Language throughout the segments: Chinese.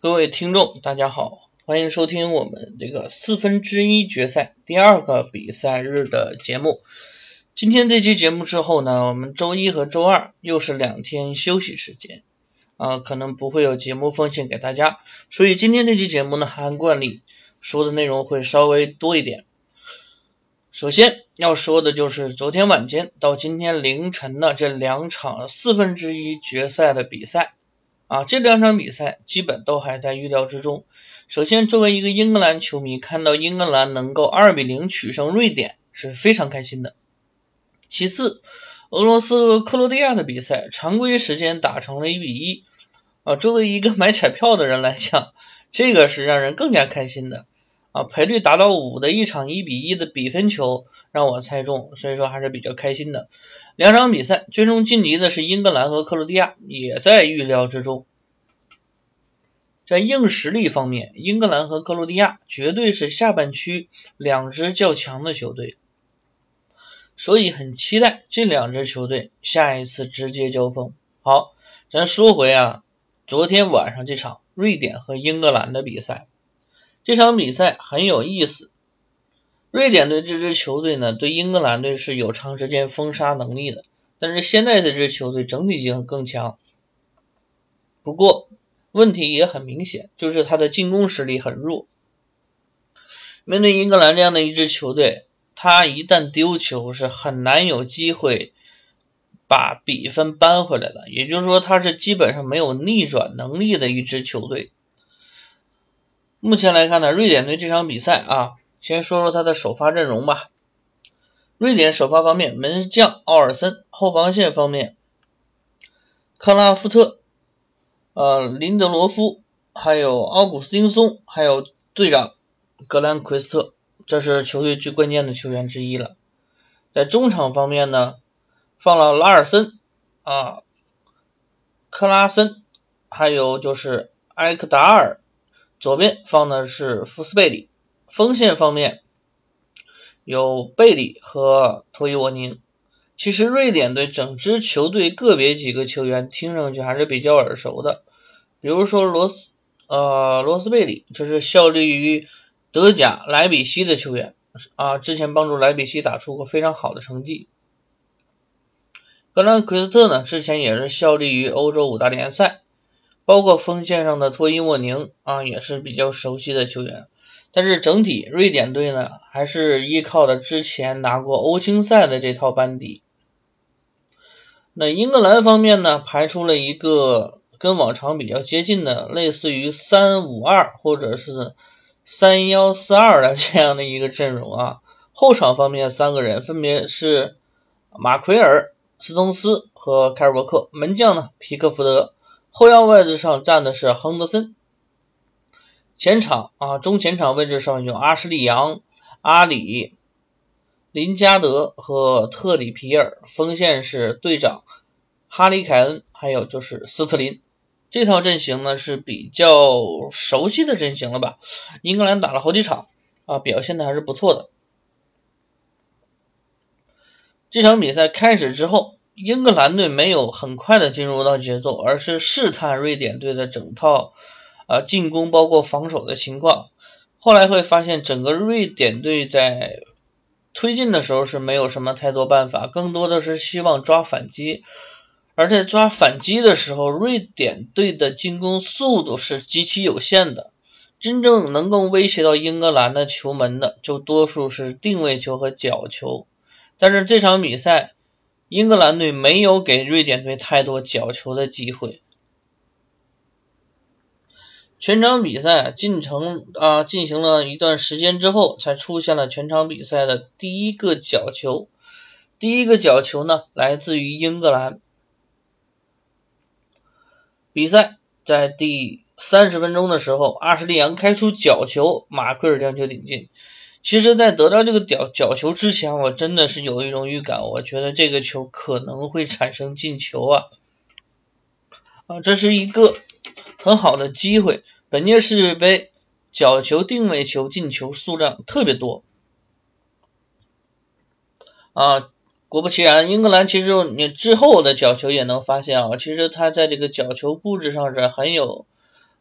各位听众，大家好，欢迎收听我们这个四分之一决赛第二个比赛日的节目。今天这期节目之后呢，我们周一和周二又是两天休息时间啊，可能不会有节目奉献给大家，所以今天这期节目呢，按惯例说的内容会稍微多一点。首先要说的就是昨天晚间到今天凌晨的这两场四分之一决赛的比赛。啊，这两场比赛基本都还在预料之中。首先，作为一个英格兰球迷，看到英格兰能够二比零取胜瑞典是非常开心的。其次，俄罗斯和克罗地亚的比赛常规时间打成了一比一。啊，作为一个买彩票的人来讲，这个是让人更加开心的。啊，赔率达到五的一场一比一的比分球让我猜中，所以说还是比较开心的。两场比赛最终晋级的是英格兰和克罗地亚，也在预料之中。在硬实力方面，英格兰和克罗地亚绝对是下半区两支较强的球队，所以很期待这两支球队下一次直接交锋。好，咱说回啊，昨天晚上这场瑞典和英格兰的比赛。这场比赛很有意思。瑞典队这支球队呢，对英格兰队是有长时间封杀能力的，但是现在这支球队整体性更强。不过问题也很明显，就是他的进攻实力很弱。面对英格兰这样的一支球队，他一旦丢球是很难有机会把比分扳回来的。也就是说，他是基本上没有逆转能力的一支球队。目前来看呢，瑞典队这场比赛啊，先说说他的首发阵容吧。瑞典首发方面，门将奥尔森；后防线方面，克拉夫特、呃林德罗夫，还有奥古斯丁松，还有队长格兰奎斯特，这是球队最关键的球员之一了。在中场方面呢，放了拉尔森啊、克拉森，还有就是埃克达尔。左边放的是福斯贝里，锋线方面有贝里和托伊沃宁。其实瑞典队整支球队个别几个球员听上去还是比较耳熟的，比如说罗斯呃罗斯贝里，这是效力于德甲莱比锡的球员啊，之前帮助莱比锡打出过非常好的成绩。格兰奎斯特呢，之前也是效力于欧洲五大联赛。包括锋线上的托伊沃宁啊，也是比较熟悉的球员。但是整体瑞典队呢，还是依靠的之前拿过欧青赛的这套班底。那英格兰方面呢，排出了一个跟往常比较接近的，类似于三五二或者是三幺四二的这样的一个阵容啊。后场方面三个人分别是马奎尔、斯通斯和凯尔伯克，门将呢皮克福德。后腰位置上站的是亨德森，前场啊中前场位置上有阿什利杨、阿里、林加德和特里皮尔，锋线是队长哈里凯恩，还有就是斯特林。这套阵型呢是比较熟悉的阵型了吧？英格兰打了好几场啊，表现的还是不错的。这场比赛开始之后。英格兰队没有很快的进入到节奏，而是试探瑞典队的整套啊进攻包括防守的情况。后来会发现，整个瑞典队在推进的时候是没有什么太多办法，更多的是希望抓反击。而在抓反击的时候，瑞典队的进攻速度是极其有限的，真正能够威胁到英格兰的球门的，就多数是定位球和角球。但是这场比赛。英格兰队没有给瑞典队太多角球的机会，全场比赛进程啊进行了一段时间之后，才出现了全场比赛的第一个角球。第一个角球呢，来自于英格兰。比赛在第三十分钟的时候，阿什利杨开出角球，马奎尔将球顶进。其实，在得到这个角角球之前，我真的是有一种预感，我觉得这个球可能会产生进球啊！啊，这是一个很好的机会。本届世界杯角球、定位球进球数量特别多啊！果不其然，英格兰其实你之后的角球也能发现啊，其实他在这个角球布置上是很有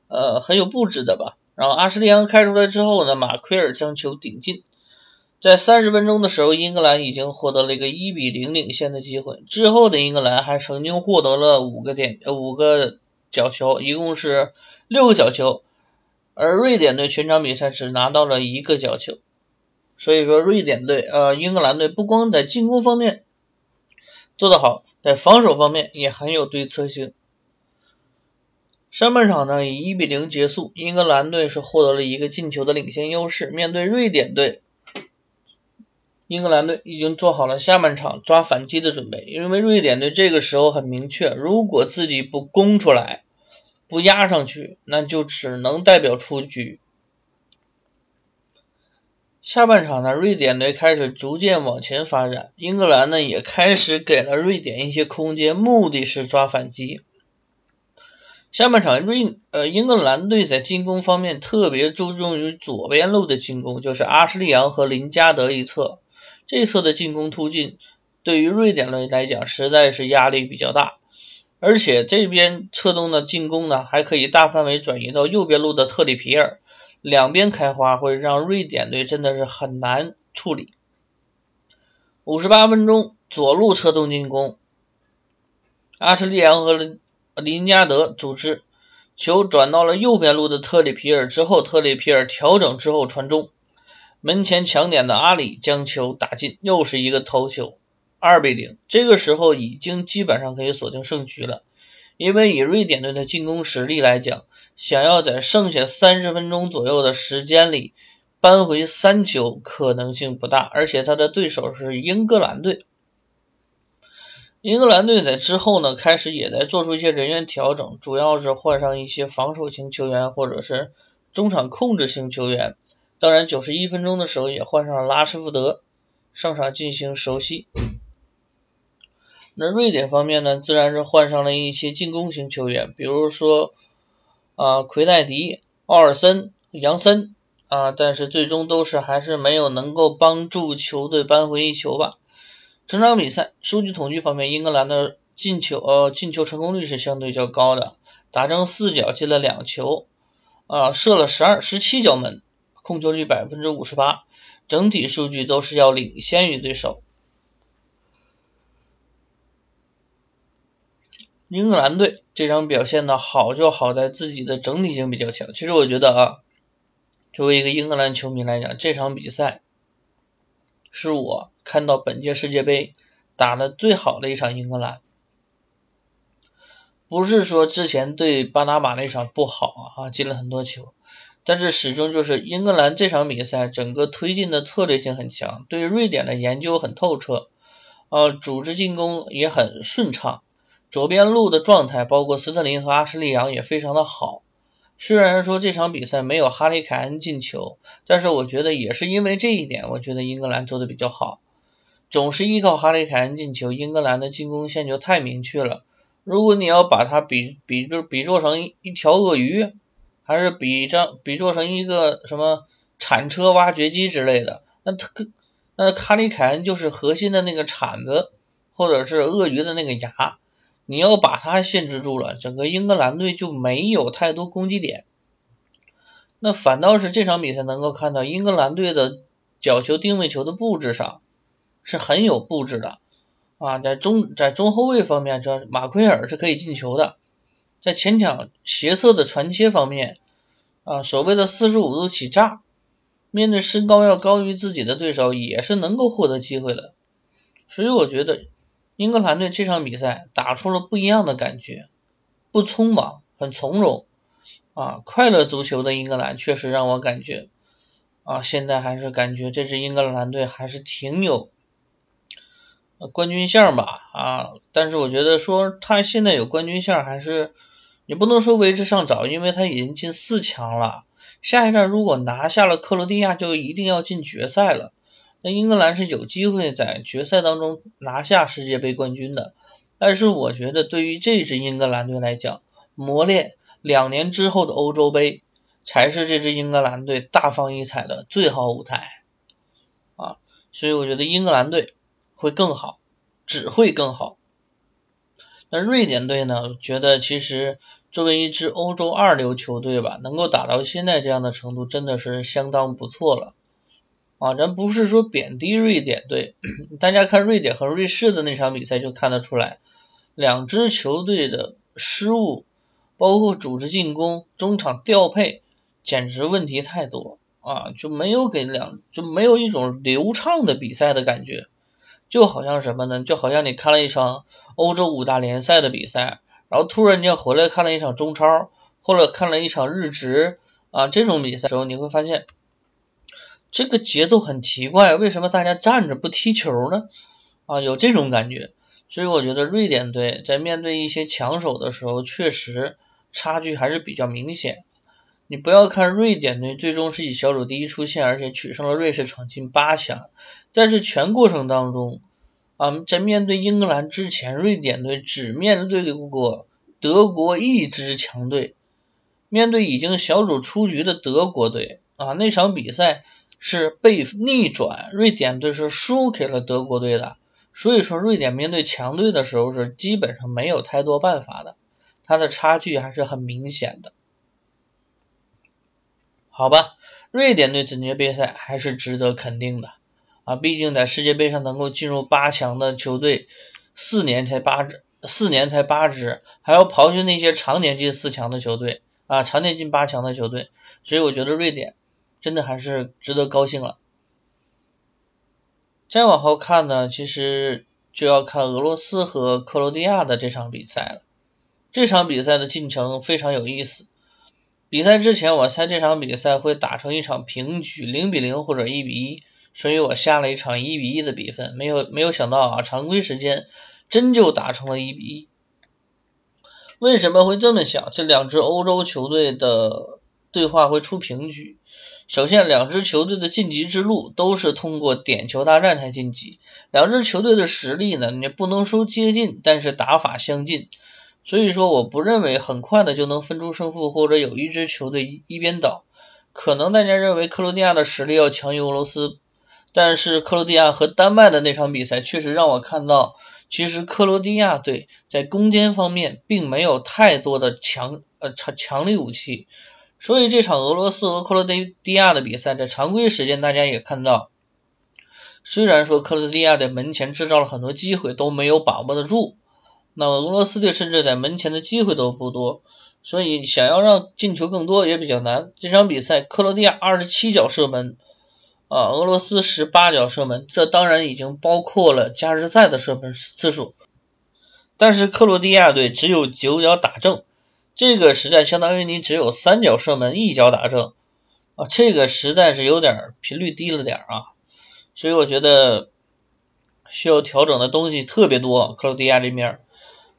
呃很有布置的吧。然后阿什利杨开出来之后呢，马奎尔将球顶进。在三十分钟的时候，英格兰已经获得了一个一比零领先的机会。之后的英格兰还曾经获得了五个点呃五个角球，一共是六个角球，而瑞典队全场比赛只拿到了一个角球。所以说，瑞典队呃英格兰队不光在进攻方面做得好，在防守方面也很有对策性。上半场呢以一比零结束，英格兰队是获得了一个进球的领先优势。面对瑞典队。英格兰队已经做好了下半场抓反击的准备，因为瑞典队这个时候很明确，如果自己不攻出来，不压上去，那就只能代表出局。下半场呢，瑞典队开始逐渐往前发展，英格兰呢也开始给了瑞典一些空间，目的是抓反击。下半场瑞呃英格兰队在进攻方面特别注重于左边路的进攻，就是阿什利杨和林加德一侧。这侧的进攻突进对于瑞典队来讲实在是压力比较大，而且这边侧动的进攻呢还可以大范围转移到右边路的特里皮尔，两边开花会让瑞典队真的是很难处理。五十八分钟左路侧动进攻，阿什利杨和林林加德组织球转到了右边路的特里皮尔之后，特里皮尔调整之后传中。门前抢点的阿里将球打进，又是一个头球，二比零。这个时候已经基本上可以锁定胜局了，因为以瑞典队的进攻实力来讲，想要在剩下三十分钟左右的时间里扳回三球可能性不大，而且他的对手是英格兰队。英格兰队在之后呢，开始也在做出一些人员调整，主要是换上一些防守型球员或者是中场控制型球员。当然，九十一分钟的时候也换上了拉什福德上场进行熟悉。那瑞典方面呢，自然是换上了一些进攻型球员，比如说啊奎代迪、奥尔森、杨森啊，但是最终都是还是没有能够帮助球队扳回一球吧。整场比赛数据统计方面，英格兰的进球呃进球成功率是相对较高的，打成四角进了两球啊，射了十二十七脚门。控球率百分之五十八，整体数据都是要领先于对手。英格兰队这场表现的好就好在自己的整体性比较强。其实我觉得啊，作为一个英格兰球迷来讲，这场比赛是我看到本届世界杯打的最好的一场英格兰。不是说之前对巴拿马那场不好啊，进了很多球。但是始终就是英格兰这场比赛整个推进的策略性很强，对瑞典的研究很透彻，呃，组织进攻也很顺畅，左边路的状态包括斯特林和阿什利杨也非常的好。虽然说这场比赛没有哈里凯恩进球，但是我觉得也是因为这一点，我觉得英格兰做的比较好。总是依靠哈里凯恩进球，英格兰的进攻线就太明确了。如果你要把它比比就比作成一条鳄鱼。还是比这比做成一个什么铲车、挖掘机之类的，那他那哈里凯恩就是核心的那个铲子，或者是鳄鱼的那个牙，你要把它限制住了，整个英格兰队就没有太多攻击点。那反倒是这场比赛能够看到英格兰队的角球定位球的布置上是很有布置的啊，在中在中后卫方面，这马奎尔是可以进球的。在前场斜侧的传切方面，啊，所谓的四十五度起炸，面对身高要高于自己的对手，也是能够获得机会的。所以我觉得英格兰队这场比赛打出了不一样的感觉，不匆忙，很从容，啊，快乐足球的英格兰确实让我感觉，啊，现在还是感觉这支英格兰队还是挺有。冠军相吧，啊，但是我觉得说他现在有冠军相还是，你不能说为之尚早，因为他已经进四强了，下一站如果拿下了克罗地亚，就一定要进决赛了。那英格兰是有机会在决赛当中拿下世界杯冠军的，但是我觉得对于这支英格兰队来讲，磨练两年之后的欧洲杯才是这支英格兰队大放异彩的最好舞台，啊，所以我觉得英格兰队。会更好，只会更好。那瑞典队呢？觉得其实作为一支欧洲二流球队吧，能够打到现在这样的程度，真的是相当不错了啊！咱不是说贬低瑞典队，大家看瑞典和瑞士的那场比赛就看得出来，两支球队的失误，包括组织进攻、中场调配，简直问题太多啊！就没有给两就没有一种流畅的比赛的感觉。就好像什么呢？就好像你看了一场欧洲五大联赛的比赛，然后突然间回来看了一场中超，或者看了一场日职啊这种比赛时候，你会发现这个节奏很奇怪，为什么大家站着不踢球呢？啊，有这种感觉。所以我觉得瑞典队在面对一些强手的时候，确实差距还是比较明显。你不要看瑞典队最终是以小组第一出现，而且取胜了瑞士，闯进八强。但是全过程当中，啊，在面对英格兰之前，瑞典队只面对过德国一支强队。面对已经小组出局的德国队，啊，那场比赛是被逆转，瑞典队是输给了德国队的。所以说，瑞典面对强队的时候是基本上没有太多办法的，它的差距还是很明显的。好吧，瑞典队这届杯赛还是值得肯定的啊，毕竟在世界杯上能够进入八强的球队，四年才八支，四年才八支，还要刨去那些常年进四强的球队啊，常年进八强的球队，所以我觉得瑞典真的还是值得高兴了。再往后看呢，其实就要看俄罗斯和克罗地亚的这场比赛了，这场比赛的进程非常有意思。比赛之前，我猜这场比赛会打成一场平局，零比零或者一比一，所以我下了一场一比一的比分。没有没有想到啊，常规时间真就打成了一比一。为什么会这么想？这两支欧洲球队的对话会出平局。首先，两支球队的晋级之路都是通过点球大战才晋级。两支球队的实力呢，你不能说接近，但是打法相近。所以说，我不认为很快的就能分出胜负，或者有一支球队一边倒。可能大家认为克罗地亚的实力要强于俄罗斯，但是克罗地亚和丹麦的那场比赛确实让我看到，其实克罗地亚队在攻坚方面并没有太多的强呃强强力武器。所以这场俄罗斯和克罗地亚的比赛，在常规时间大家也看到，虽然说克罗地亚在门前制造了很多机会，都没有把握得住。那么俄罗斯队甚至在门前的机会都不多，所以想要让进球更多也比较难。这场比赛，克罗地亚二十七脚射门，啊，俄罗斯十八脚射门，这当然已经包括了加时赛的射门次数。但是克罗地亚队只有九脚打正，这个实在相当于你只有三脚射门，一脚打正，啊，这个实在是有点频率低了点啊。所以我觉得需要调整的东西特别多，克罗地亚这面。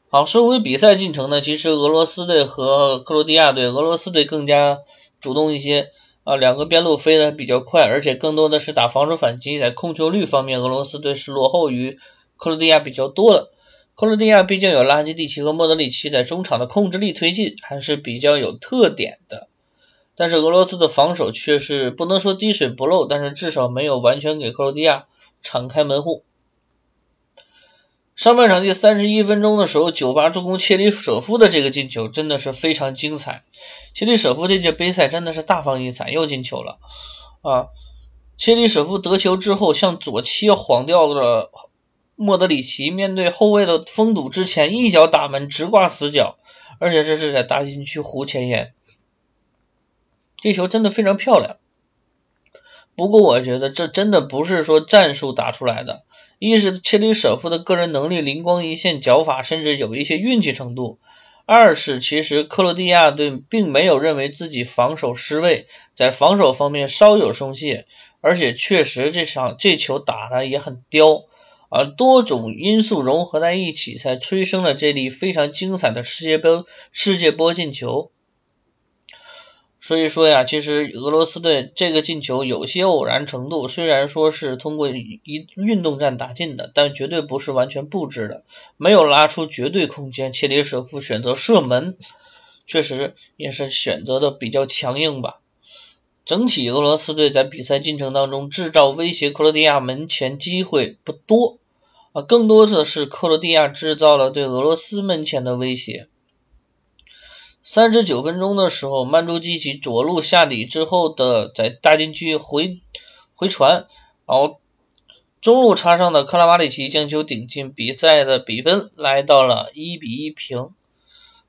好，说回比赛进程呢，其实俄罗斯队和克罗地亚队，俄罗斯队更加主动一些啊，两个边路飞的比较快，而且更多的是打防守反击，在控球率方面，俄罗斯队是落后于克罗地亚比较多的。克罗地亚毕竟有拉基蒂奇和莫德里奇在中场的控制力推进还是比较有特点的，但是俄罗斯的防守却是不能说滴水不漏，但是至少没有完全给克罗地亚敞开门户。上半场第三十一分钟的时候，九八助攻切里舍夫的这个进球真的是非常精彩。切里舍夫这届杯赛真的是大放异彩，又进球了啊！切里舍夫得球之后向左切晃掉了莫德里奇，面对后卫的封堵之前一脚打门直挂死角，而且这是在大禁区弧前沿，这球真的非常漂亮。不过我觉得这真的不是说战术打出来的。一是切里舍夫的个人能力灵光一现，脚法甚至有一些运气程度；二是其实克罗地亚队并没有认为自己防守失位，在防守方面稍有松懈，而且确实这场这球打的也很刁，而，多种因素融合在一起，才催生了这粒非常精彩的世界杯世界波进球。所以说呀，其实俄罗斯队这个进球有些偶然程度，虽然说是通过一运动战打进的，但绝对不是完全布置的，没有拉出绝对空间。切里舍夫选择射门，确实也是选择的比较强硬吧。整体俄罗斯队在比赛进程当中制造威胁克罗地亚门前机会不多啊，更多的是克罗地亚制造了对俄罗斯门前的威胁。三十九分钟的时候，曼朱基奇左路下底之后的在大禁区回回传，然后中路插上的克拉马里奇将球顶进，比赛的比分来到了一比一平。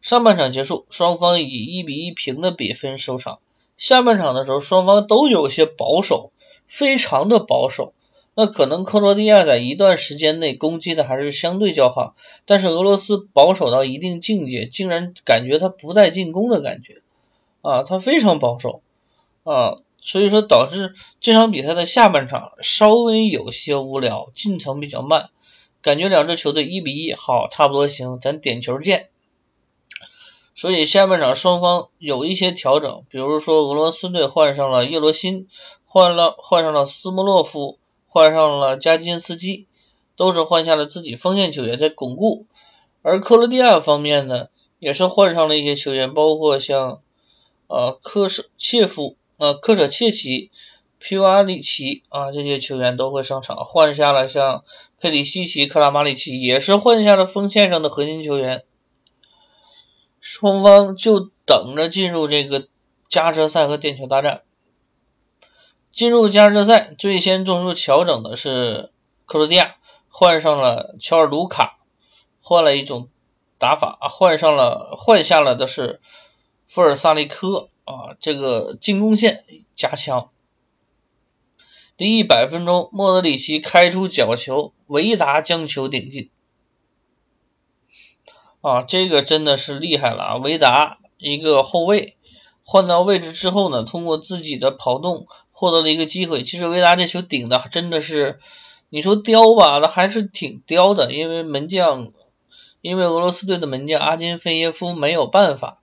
上半场结束，双方以一比一平的比分收场。下半场的时候，双方都有些保守，非常的保守。那可能克罗地亚在一段时间内攻击的还是相对较好，但是俄罗斯保守到一定境界，竟然感觉他不再进攻的感觉啊，他非常保守啊，所以说导致这场比赛的下半场稍微有些无聊，进程比较慢，感觉两支球队一比一，好，差不多行，咱点球见。所以下半场双方有一些调整，比如说俄罗斯队换上了叶罗辛，换了换上了斯莫洛夫。换上了加金斯基，都是换下了自己锋线球员在巩固。而克罗地亚方面呢，也是换上了一些球员，包括像呃科舍切夫、呃科舍切奇、皮瓦里奇啊这些球员都会上场，换下了像佩里西奇、克拉马里奇，也是换下了锋线上的核心球员。双方就等着进入这个加时赛和点球大战。进入加时赛，最先做出调整的是克罗地亚，换上了乔尔卢卡，换了一种打法啊，换上了换下了的是富尔萨利科啊，这个进攻线加强。第一百分钟，莫德里奇开出角球，维达将球顶进啊，这个真的是厉害了啊，维达一个后卫。换到位置之后呢，通过自己的跑动获得了一个机会。其实维达这球顶的真的是，你说刁吧，那还是挺刁的。因为门将，因为俄罗斯队的门将阿金费耶夫没有办法，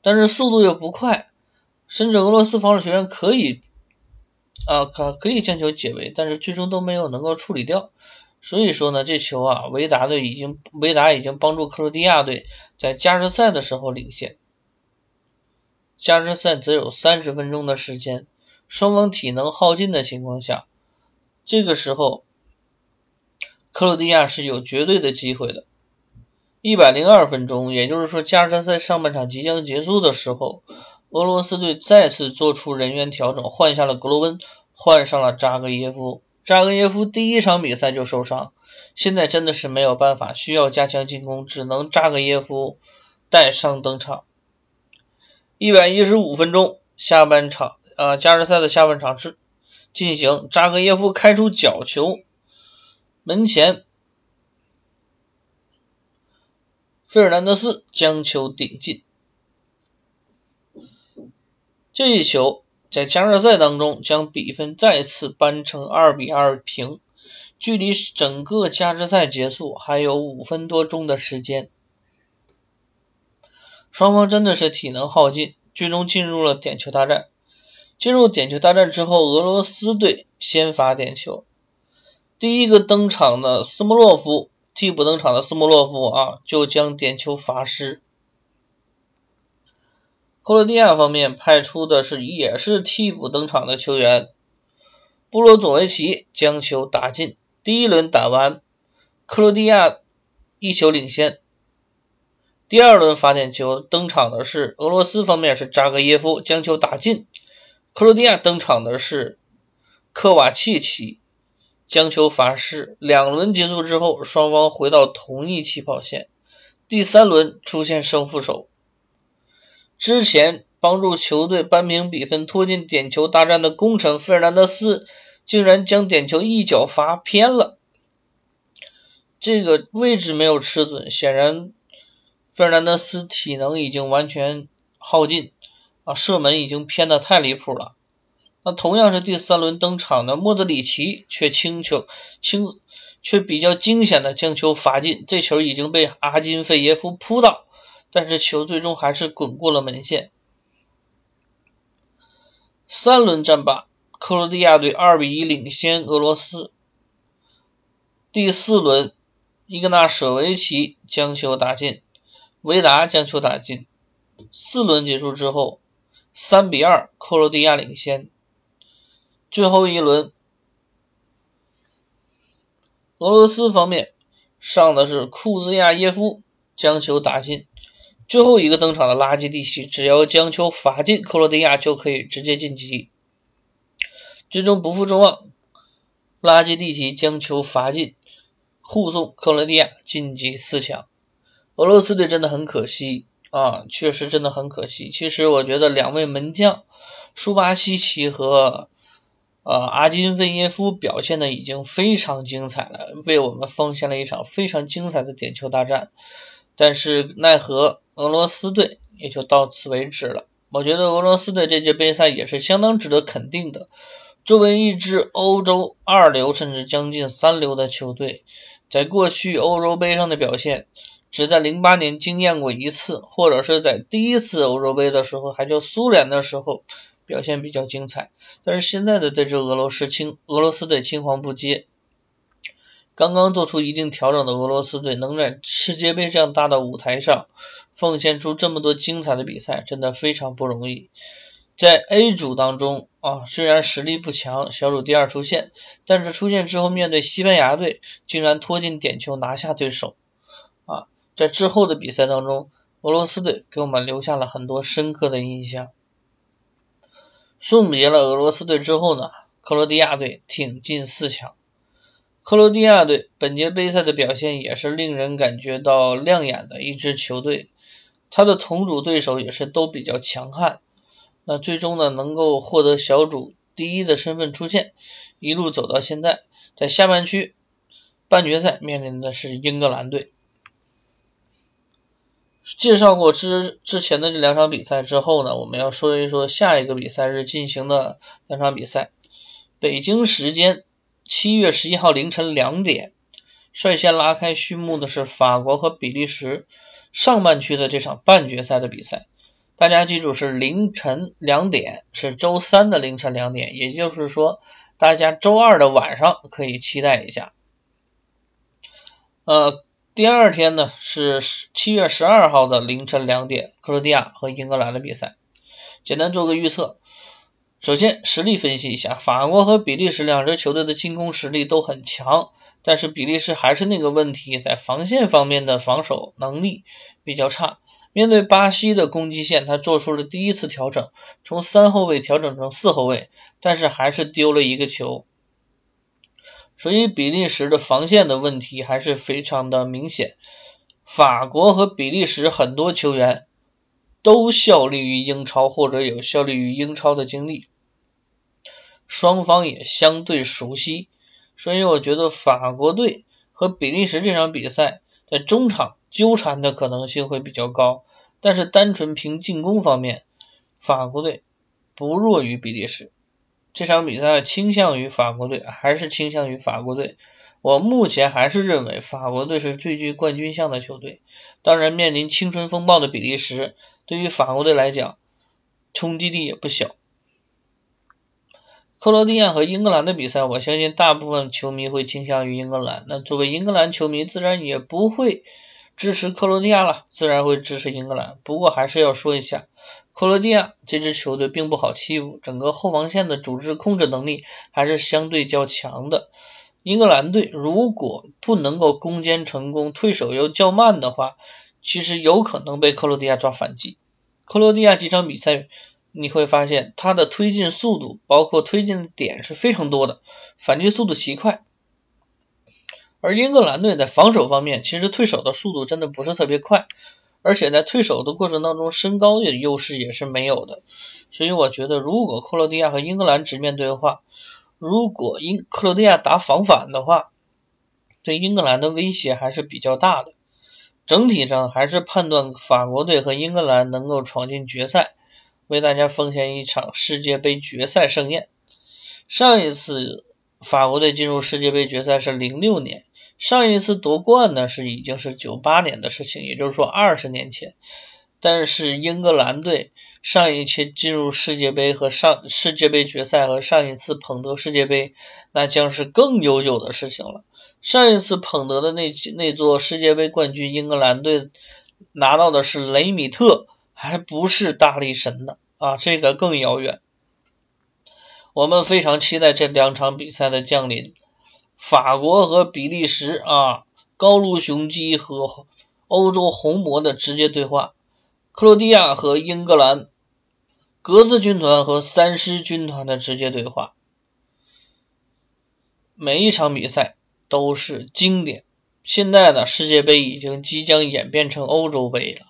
但是速度又不快，甚至俄罗斯防守球员可以啊可可以将球解围，但是最终都没有能够处理掉。所以说呢，这球啊，维达队已经维达已经帮助克罗地亚队在加时赛的时候领先。加时赛只有三十分钟的时间，双方体能耗尽的情况下，这个时候克罗地亚是有绝对的机会的。一百零二分钟，也就是说加时赛上半场即将结束的时候，俄罗斯队再次做出人员调整，换下了格罗温，换上了扎格耶夫。扎格耶夫第一场比赛就受伤，现在真的是没有办法，需要加强进攻，只能扎格耶夫带伤登场。一百一十五分钟，下半场，呃，加时赛的下半场是进行，扎格耶夫开出角球，门前，费尔南德斯将球顶进。这一球在加时赛当中将比分再次扳成二比二平，距离整个加时赛结束还有五分多钟的时间。双方真的是体能耗尽，最终进入了点球大战。进入点球大战之后，俄罗斯队先罚点球。第一个登场的斯莫洛夫，替补登场的斯莫洛夫啊，就将点球罚失。克罗地亚方面派出的是也是替补登场的球员，布罗佐维奇将球打进。第一轮打完，克罗地亚一球领先。第二轮罚点球登场的是俄罗斯方面是扎格耶夫将球打进，克罗地亚登场的是科瓦契奇将球罚失。两轮结束之后，双方回到同一起跑线。第三轮出现胜负手，之前帮助球队扳平比分、拖进点球大战的功臣费尔南德斯竟然将点球一脚罚偏了，这个位置没有吃准，显然。费尔南德斯体能已经完全耗尽啊，射门已经偏的太离谱了。那同样是第三轮登场的莫德里奇却轻球轻却比较惊险的将球罚进，这球已经被阿金费耶夫扑倒，但是球最终还是滚过了门线。三轮战罢，克罗地亚队二比一领先俄罗斯。第四轮，伊格纳舍维奇将球打进。维达将球打进。四轮结束之后，三比二，克罗地亚领先。最后一轮，俄罗斯方面上的是库兹亚耶夫将球打进，最后一个登场的拉基蒂奇只要将球罚进克罗地亚就可以直接晋级。最终不负众望，拉基蒂奇将球罚进，护送克罗地亚晋级四强。俄罗斯队真的很可惜啊，确实真的很可惜。其实我觉得两位门将舒巴西奇和呃阿金费耶夫表现的已经非常精彩了，为我们奉献了一场非常精彩的点球大战。但是奈何俄罗斯队也就到此为止了。我觉得俄罗斯队这届杯赛也是相当值得肯定的。作为一支欧洲二流甚至将近三流的球队，在过去欧洲杯上的表现，只在零八年惊艳过一次，或者是在第一次欧洲杯的时候，还叫苏联的时候表现比较精彩。但是现在的这支俄罗斯青俄罗斯队青黄不接，刚刚做出一定调整的俄罗斯队，能在世界杯这样大的舞台上奉献出这么多精彩的比赛，真的非常不容易。在 A 组当中啊，虽然实力不强，小组第二出线，但是出线之后面对西班牙队，竟然拖进点球拿下对手啊！在之后的比赛当中，俄罗斯队给我们留下了很多深刻的印象。送别了俄罗斯队之后呢，克罗地亚队挺进四强。克罗地亚队本届杯赛的表现也是令人感觉到亮眼的一支球队，他的同组对手也是都比较强悍。那最终呢，能够获得小组第一的身份出现，一路走到现在，在下半区半决赛面临的是英格兰队。介绍过之之前的这两场比赛之后呢，我们要说一说下一个比赛日进行的两场比赛。北京时间七月十一号凌晨两点，率先拉开序幕的是法国和比利时上半区的这场半决赛的比赛。大家记住是凌晨两点，是周三的凌晨两点，也就是说，大家周二的晚上可以期待一下。呃，第二天呢是七月十二号的凌晨两点，克罗地亚和英格兰的比赛。简单做个预测，首先实力分析一下，法国和比利时两支球队的进攻实力都很强，但是比利时还是那个问题，在防线方面的防守能力比较差。面对巴西的攻击线，他做出了第一次调整，从三后卫调整成四后卫，但是还是丢了一个球。所以比利时的防线的问题还是非常的明显。法国和比利时很多球员都效力于英超或者有效力于英超的经历，双方也相对熟悉，所以我觉得法国队和比利时这场比赛在中场。纠缠的可能性会比较高，但是单纯凭进攻方面，法国队不弱于比利时。这场比赛倾向于法国队，还是倾向于法国队。我目前还是认为法国队是最具冠军相的球队。当然，面临青春风暴的比利时，对于法国队来讲，冲击力也不小。克罗地亚和英格兰的比赛，我相信大部分球迷会倾向于英格兰。那作为英格兰球迷，自然也不会。支持克罗地亚了，自然会支持英格兰。不过还是要说一下，克罗地亚这支球队并不好欺负，整个后防线的组织控制能力还是相对较强的。英格兰队如果不能够攻坚成功，退守又较慢的话，其实有可能被克罗地亚抓反击。克罗地亚几场比赛你会发现，他的推进速度，包括推进的点是非常多的，反击速度极快。而英格兰队在防守方面，其实退守的速度真的不是特别快，而且在退守的过程当中，身高的优势也是没有的。所以我觉得，如果克罗地亚和英格兰直面对话，如果英克罗地亚打防反的话，对英格兰的威胁还是比较大的。整体上还是判断法国队和英格兰能够闯进决赛，为大家奉献一场世界杯决赛盛宴。上一次法国队进入世界杯决赛是零六年。上一次夺冠呢是已经是九八年的事情，也就是说二十年前。但是英格兰队上一期进入世界杯和上世界杯决赛和上一次捧得世界杯，那将是更悠久的事情了。上一次捧得的那那座世界杯冠军，英格兰队拿到的是雷米特，还不是大力神呢啊，这个更遥远。我们非常期待这两场比赛的降临。法国和比利时啊，高卢雄鸡和欧洲红魔的直接对话，克罗地亚和英格兰，格子军团和三狮军团的直接对话，每一场比赛都是经典。现在呢，世界杯已经即将演变成欧洲杯了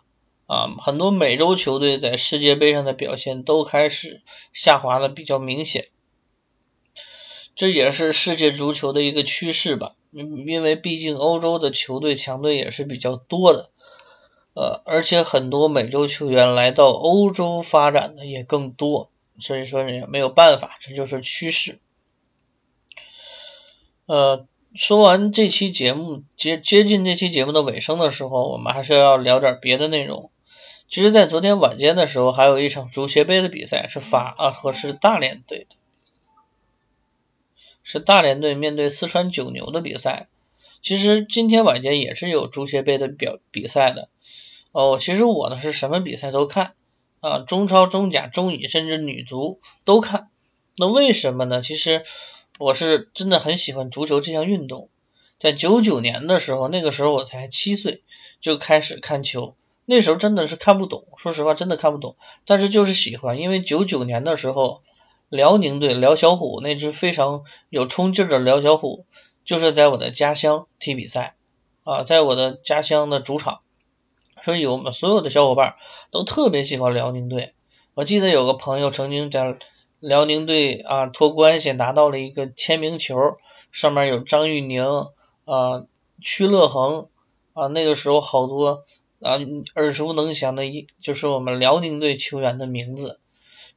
啊，很多美洲球队在世界杯上的表现都开始下滑的比较明显。这也是世界足球的一个趋势吧，因因为毕竟欧洲的球队强队也是比较多的，呃，而且很多美洲球员来到欧洲发展的也更多，所以说也没有办法，这就是趋势。呃，说完这期节目接接近这期节目的尾声的时候，我们还是要聊点别的内容。其实，在昨天晚间的时候，还有一场足协杯的比赛是法啊和是大连队的。是大连队面对四川九牛的比赛。其实今天晚间也是有足协杯的表比赛的。哦，其实我呢是什么比赛都看啊，中超、中甲、中乙，甚至女足都看。那为什么呢？其实我是真的很喜欢足球这项运动。在九九年的时候，那个时候我才七岁，就开始看球。那时候真的是看不懂，说实话真的看不懂，但是就是喜欢，因为九九年的时候。辽宁队辽小虎那支非常有冲劲的辽小虎，就是在我的家乡踢比赛啊，在我的家乡的主场，所以我们所有的小伙伴都特别喜欢辽宁队。我记得有个朋友曾经在辽宁队啊托关系拿到了一个签名球，上面有张玉宁啊、屈乐恒啊，那个时候好多啊耳熟能详的一就是我们辽宁队球员的名字。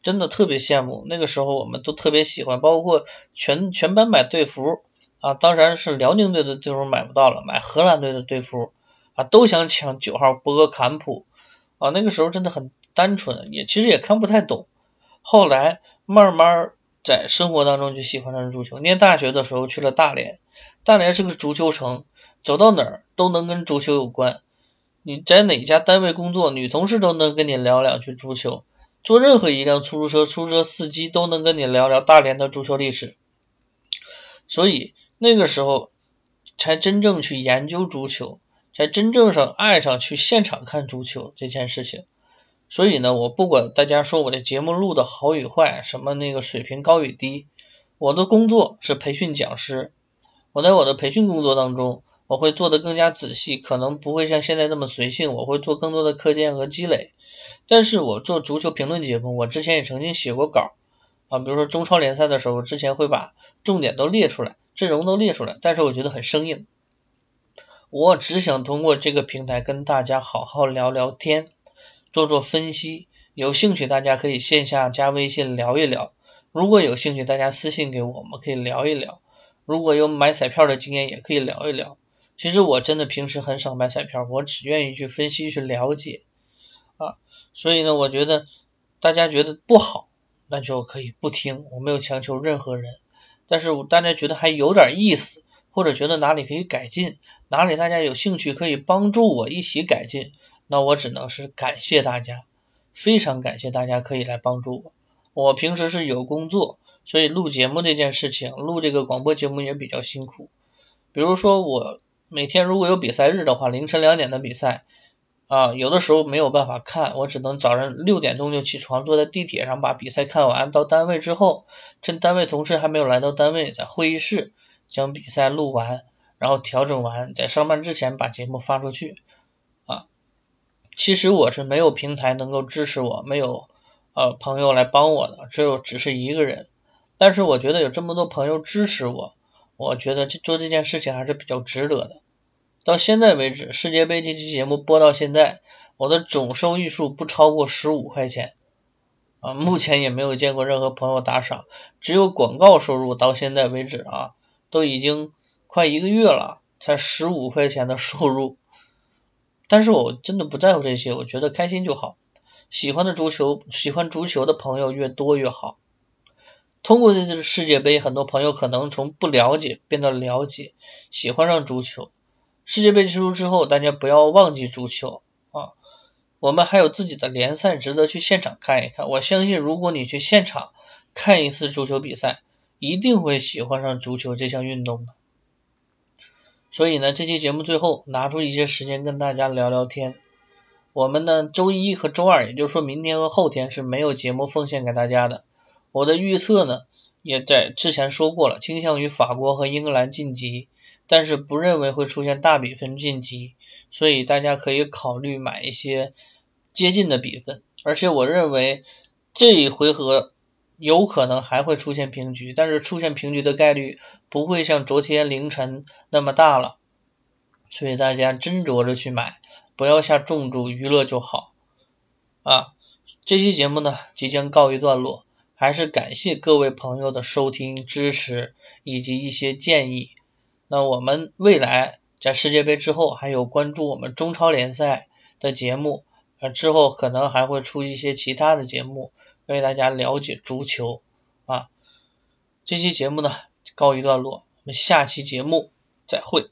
真的特别羡慕，那个时候我们都特别喜欢，包括全全班买队服啊，当然是辽宁队的队服买不到了，买荷兰队的队服啊，都想抢九号博格坎普啊，那个时候真的很单纯，也其实也看不太懂，后来慢慢在生活当中就喜欢上足球。念大学的时候去了大连，大连是个足球城，走到哪儿都能跟足球有关，你在哪家单位工作，女同事都能跟你聊两句足球。坐任何一辆出租车，出租车司机都能跟你聊聊大连的足球历史，所以那个时候才真正去研究足球，才真正上爱上去现场看足球这件事情。所以呢，我不管大家说我的节目录的好与坏，什么那个水平高与低，我的工作是培训讲师，我在我的培训工作当中，我会做的更加仔细，可能不会像现在这么随性，我会做更多的课件和积累。但是我做足球评论节目，我之前也曾经写过稿啊，比如说中超联赛的时候，之前会把重点都列出来，阵容都列出来，但是我觉得很生硬。我只想通过这个平台跟大家好好聊聊天，做做分析。有兴趣大家可以线下加微信聊一聊，如果有兴趣大家私信给我，我们可以聊一聊。如果有买彩票的经验也可以聊一聊。其实我真的平时很少买彩票，我只愿意去分析去了解啊。所以呢，我觉得大家觉得不好，那就可以不听，我没有强求任何人。但是大家觉得还有点意思，或者觉得哪里可以改进，哪里大家有兴趣可以帮助我一起改进，那我只能是感谢大家，非常感谢大家可以来帮助我。我平时是有工作，所以录节目这件事情，录这个广播节目也比较辛苦。比如说我每天如果有比赛日的话，凌晨两点的比赛。啊，有的时候没有办法看，我只能早上六点钟就起床，坐在地铁上把比赛看完。到单位之后，趁单位同事还没有来到单位，在会议室将比赛录完，然后调整完，在上班之前把节目发出去。其实我是没有平台能够支持我，没有呃朋友来帮我的，只有只是一个人。但是我觉得有这么多朋友支持我，我觉得这做这件事情还是比较值得的。到现在为止，世界杯这期节目播到现在，我的总收益数不超过十五块钱啊，目前也没有见过任何朋友打赏，只有广告收入。到现在为止啊，都已经快一个月了，才十五块钱的收入。但是我真的不在乎这些，我觉得开心就好。喜欢的足球，喜欢足球的朋友越多越好。通过这次世界杯，很多朋友可能从不了解变得了解，喜欢上足球。世界杯结束之后，大家不要忘记足球啊！我们还有自己的联赛值得去现场看一看。我相信，如果你去现场看一次足球比赛，一定会喜欢上足球这项运动的。所以呢，这期节目最后拿出一些时间跟大家聊聊天。我们呢，周一和周二，也就是说明天和后天是没有节目奉献给大家的。我的预测呢，也在之前说过了，倾向于法国和英格兰晋级，但是不认为会出现大比分晋级，所以大家可以考虑买一些接近的比分。而且我认为这一回合有可能还会出现平局，但是出现平局的概率不会像昨天凌晨那么大了，所以大家斟酌着去买。不要下重注，娱乐就好啊！这期节目呢即将告一段落，还是感谢各位朋友的收听支持以及一些建议。那我们未来在世界杯之后还有关注我们中超联赛的节目，呃之后可能还会出一些其他的节目，为大家了解足球啊。这期节目呢告一段落，我们下期节目再会。